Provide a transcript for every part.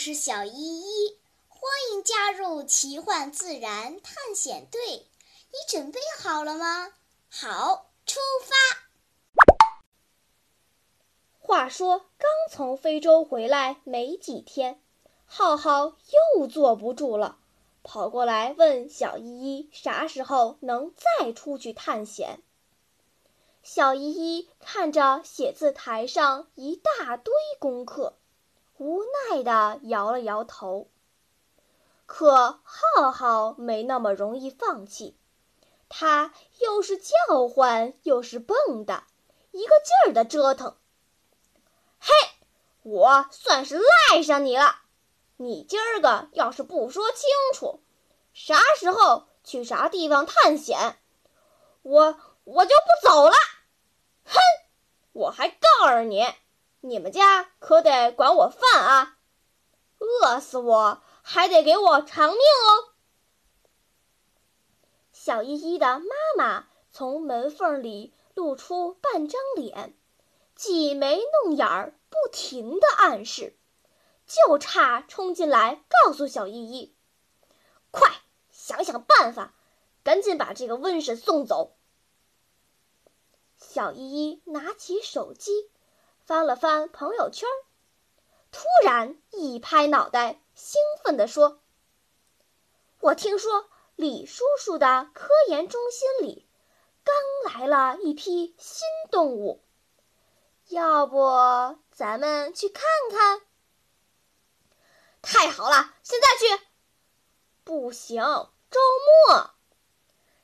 我是小依依，欢迎加入奇幻自然探险队。你准备好了吗？好，出发。话说，刚从非洲回来没几天，浩浩又坐不住了，跑过来问小依依啥时候能再出去探险。小依依看着写字台上一大堆功课。无奈地摇了摇头。可浩浩没那么容易放弃，他又是叫唤又是蹦跶，一个劲儿的折腾。嘿，我算是赖上你了！你今儿个要是不说清楚，啥时候去啥地方探险，我我就不走了！哼，我还告诉你！你们家可得管我饭啊！饿死我还得给我偿命哦！小依依的妈妈从门缝里露出半张脸，挤眉弄眼儿，不停的暗示，就差冲进来告诉小依依：“快想想办法，赶紧把这个瘟神送走！”小依依拿起手机。翻了翻朋友圈，突然一拍脑袋，兴奋地说：“我听说李叔叔的科研中心里刚来了一批新动物，要不咱们去看看？”太好了，现在去？不行，周末。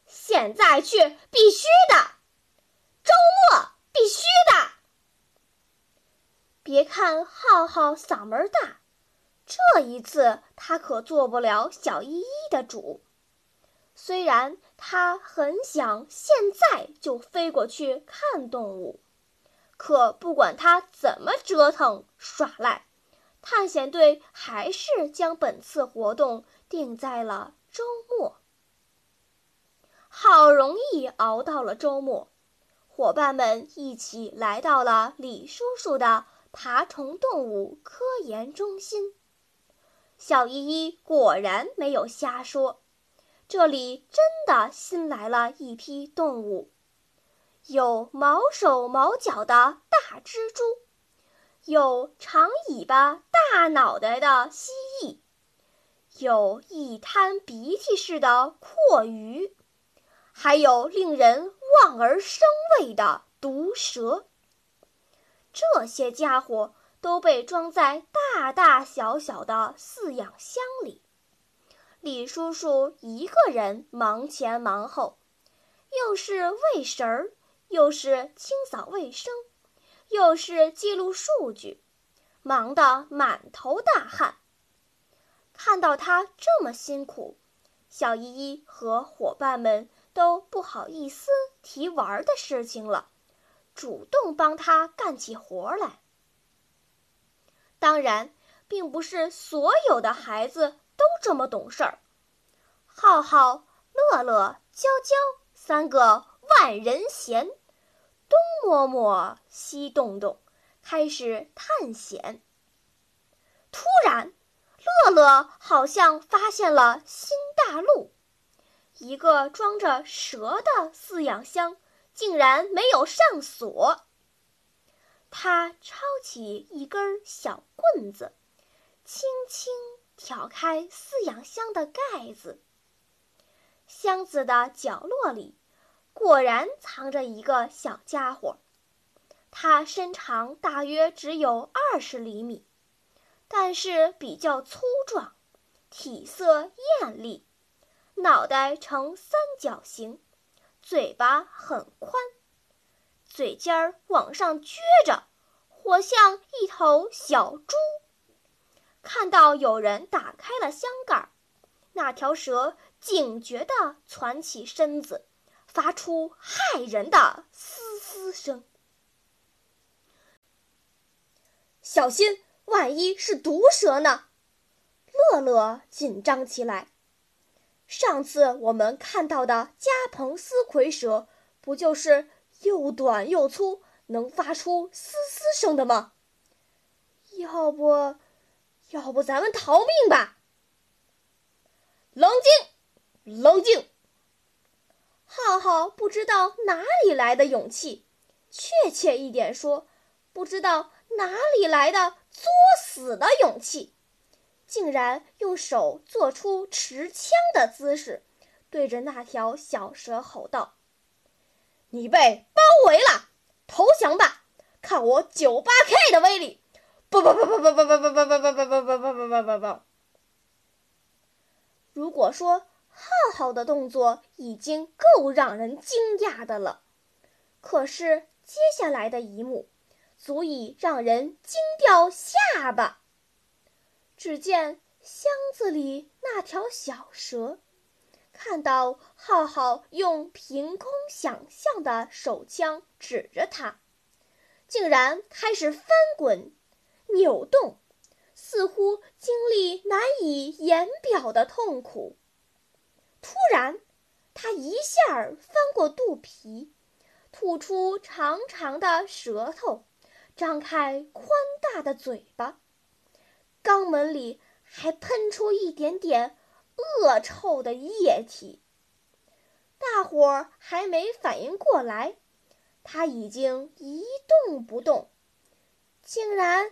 现在去必须的，周末必须。别看浩浩嗓门大，这一次他可做不了小依依的主。虽然他很想现在就飞过去看动物，可不管他怎么折腾耍赖，探险队还是将本次活动定在了周末。好容易熬到了周末，伙伴们一起来到了李叔叔的。爬虫动物科研中心，小依依果然没有瞎说，这里真的新来了一批动物，有毛手毛脚的大蜘蛛，有长尾巴大脑袋的蜥蜴，有一滩鼻涕似的阔鱼，还有令人望而生畏的毒蛇。这些家伙都被装在大大小小的饲养箱里，李叔叔一个人忙前忙后，又是喂食儿，又是清扫卫生，又是记录数据，忙得满头大汗。看到他这么辛苦，小依依和伙伴们都不好意思提玩的事情了。主动帮他干起活来。当然，并不是所有的孩子都这么懂事儿。浩浩、乐乐、娇娇三个万人嫌，东摸摸，西动动，开始探险。突然，乐乐好像发现了新大陆，一个装着蛇的饲养箱。竟然没有上锁。他抄起一根小棍子，轻轻挑开饲养箱的盖子。箱子的角落里，果然藏着一个小家伙。它身长大约只有二十厘米，但是比较粗壮，体色艳丽，脑袋呈三角形。嘴巴很宽，嘴尖儿往上撅着，活像一头小猪。看到有人打开了箱盖，那条蛇警觉地攒起身子，发出骇人的嘶嘶声。小心，万一是毒蛇呢？乐乐紧张起来。上次我们看到的加蓬斯蝰蛇，不就是又短又粗，能发出嘶嘶声的吗？要不，要不咱们逃命吧？冷静，冷静。浩浩不知道哪里来的勇气，确切一点说，不知道哪里来的作死的勇气，竟然用手做出持枪的姿势，对着那条小蛇吼道：“你被包围了，投降吧！看我九八 K 的威力！”不不不不不不不不不不不不不不不不！如果说。浩浩的动作已经够让人惊讶的了，可是接下来的一幕，足以让人惊掉下巴。只见箱子里那条小蛇，看到浩浩用凭空想象的手枪指着它，竟然开始翻滚、扭动，似乎经历难以言表的痛苦。突然，他一下翻过肚皮，吐出长长的舌头，张开宽大的嘴巴，肛门里还喷出一点点恶臭的液体。大伙儿还没反应过来，他已经一动不动，竟然，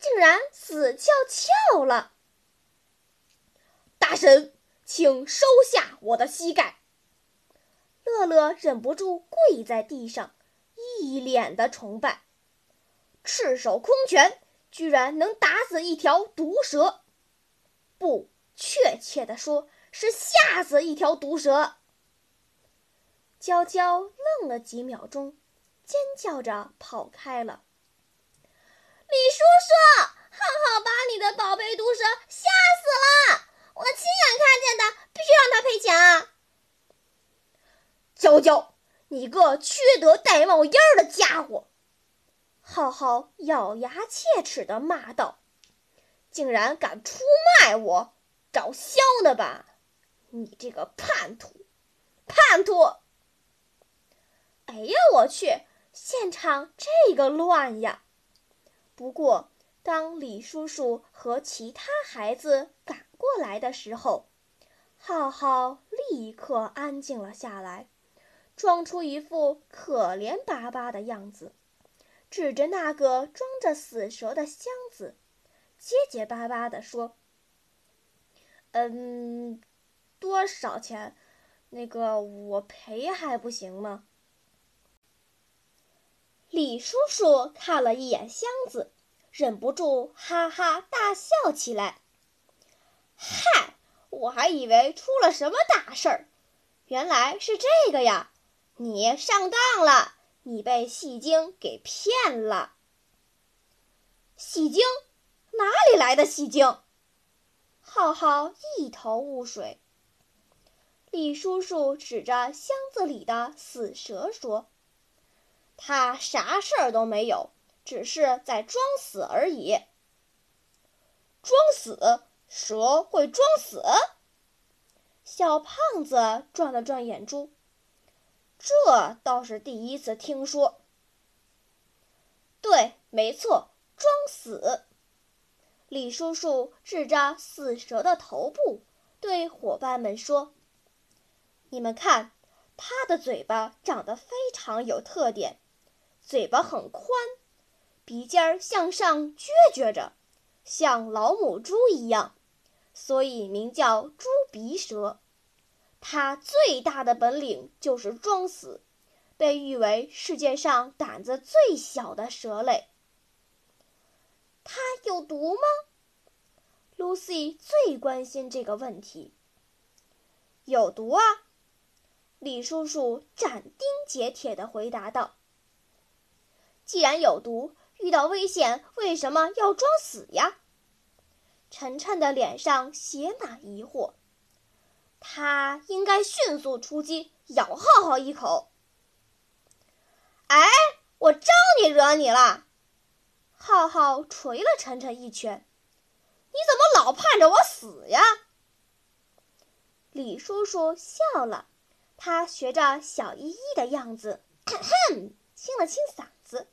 竟然死翘翘了。大神。请收下我的膝盖。乐乐忍不住跪在地上，一脸的崇拜。赤手空拳居然能打死一条毒蛇，不，确切的说是吓死一条毒蛇。娇娇愣了几秒钟，尖叫着跑开了。李叔叔，浩浩把你的宝贝毒蛇吓死了。我亲眼看见的，必须让他赔钱啊！娇娇，你个缺德带冒烟的家伙！浩浩咬牙切齿地骂道：“竟然敢出卖我，找削呢吧！你这个叛徒，叛徒！”哎呀，我去，现场这个乱呀！不过，当李叔叔和其他孩子赶过来的时候，浩浩立刻安静了下来，装出一副可怜巴巴的样子，指着那个装着死蛇的箱子，结结巴巴地说：“嗯，多少钱？那个我赔还不行吗？”李叔叔看了一眼箱子。忍不住哈哈大笑起来。嗨，我还以为出了什么大事儿，原来是这个呀！你上当了，你被戏精给骗了。戏精？哪里来的戏精？浩浩一头雾水。李叔叔指着箱子里的死蛇说：“他啥事儿都没有。”只是在装死而已。装死？蛇会装死？小胖子转了转眼珠，这倒是第一次听说。对，没错，装死。李叔叔指着死蛇的头部，对伙伴们说：“你们看，它的嘴巴长得非常有特点，嘴巴很宽。”鼻尖向上撅撅着，像老母猪一样，所以名叫猪鼻蛇。它最大的本领就是装死，被誉为世界上胆子最小的蛇类。它有毒吗？Lucy 最关心这个问题。有毒啊！李叔叔斩钉截铁地回答道：“既然有毒。”遇到危险为什么要装死呀？晨晨的脸上写满疑惑。他应该迅速出击，咬浩浩一口。哎，我招你惹你了？浩浩捶了晨晨一拳。你怎么老盼着我死呀？李叔叔笑了，他学着小依依的样子，清了清嗓子。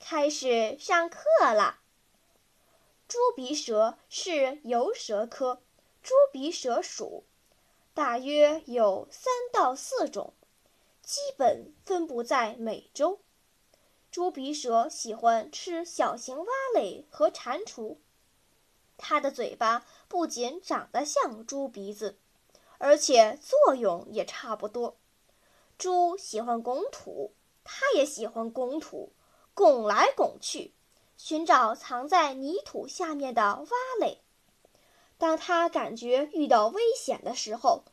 开始上课了。猪鼻蛇是游蛇科猪鼻蛇属，大约有三到四种，基本分布在美洲。猪鼻蛇喜欢吃小型蛙类和蟾蜍。它的嘴巴不仅长得像猪鼻子，而且作用也差不多。猪喜欢拱土，它也喜欢拱土，拱来拱去。寻找藏在泥土下面的蛙类。当他感觉遇到危险的时候，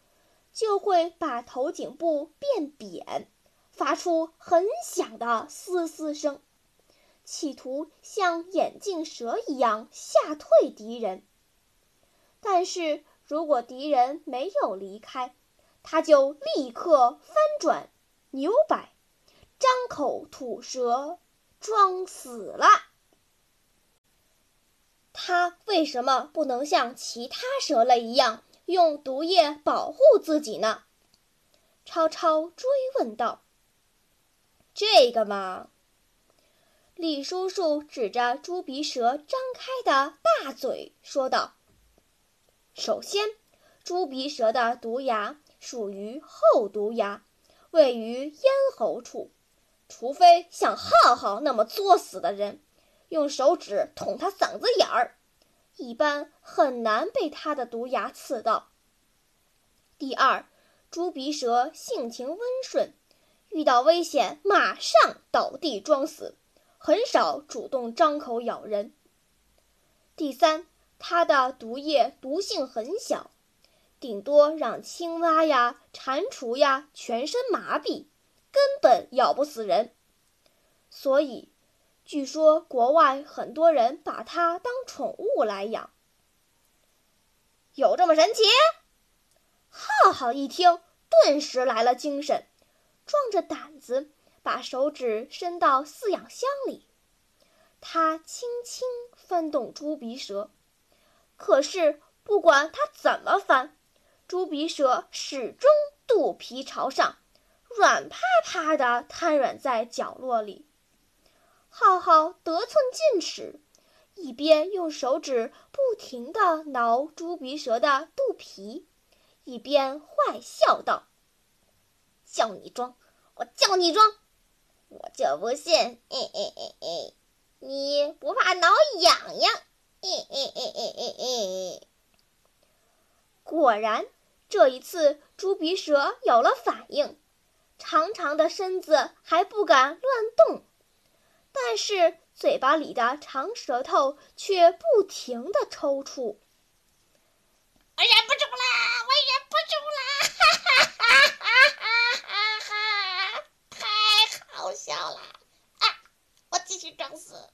就会把头颈部变扁，发出很响的嘶嘶声，企图像眼镜蛇一样吓退敌人。但是如果敌人没有离开，他就立刻翻转、扭摆，张口吐舌，装死了。它为什么不能像其他蛇类一样用毒液保护自己呢？超超追问道。这个嘛，李叔叔指着猪鼻蛇张开的大嘴说道：“首先，猪鼻蛇的毒牙属于后毒牙，位于咽喉处，除非像浩浩那么作死的人。”用手指捅它嗓子眼儿，一般很难被它的毒牙刺到。第二，猪鼻蛇性情温顺，遇到危险马上倒地装死，很少主动张口咬人。第三，它的毒液毒性很小，顶多让青蛙呀、蟾蜍呀全身麻痹，根本咬不死人。所以。据说国外很多人把它当宠物来养，有这么神奇？浩浩一听，顿时来了精神，壮着胆子把手指伸到饲养箱里，他轻轻翻动猪鼻蛇，可是不管他怎么翻，猪鼻蛇始终肚皮朝上，软趴趴的瘫软在角落里。浩浩得寸进尺，一边用手指不停地挠猪鼻蛇的肚皮，一边坏笑道：“叫你装，我叫你装，我就不信，哎哎哎哎，你不怕挠痒痒？！”果然，这一次猪鼻蛇有了反应，长长的身子还不敢乱动。但是嘴巴里的长舌头却不停地抽搐。我忍不住啦！我忍不住啦！哈哈哈哈哈哈！太好笑了！啊，我继续装死。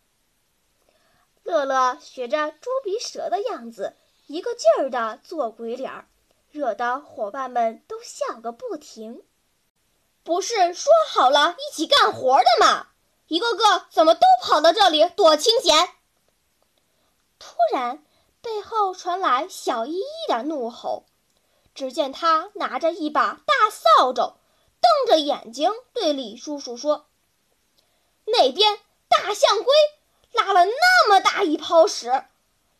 乐乐学着猪鼻蛇的样子，一个劲儿地做鬼脸儿，惹得伙伴们都笑个不停。不是说好了一起干活的吗？一个个怎么都跑到这里躲清闲？突然，背后传来小依依的怒吼。只见他拿着一把大扫帚，瞪着眼睛对李叔叔说：“那边大象龟拉了那么大一泡屎，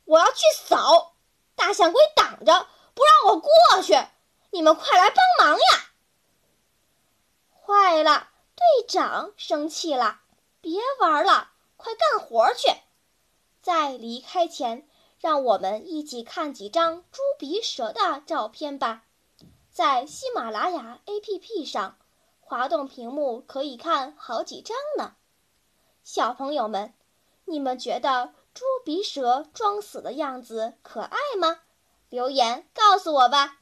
我要去扫。大象龟挡着，不让我过去。你们快来帮忙呀！”坏了，队长生气了。别玩了，快干活去！在离开前，让我们一起看几张猪鼻蛇的照片吧。在喜马拉雅 APP 上，滑动屏幕可以看好几张呢。小朋友们，你们觉得猪鼻蛇装死的样子可爱吗？留言告诉我吧。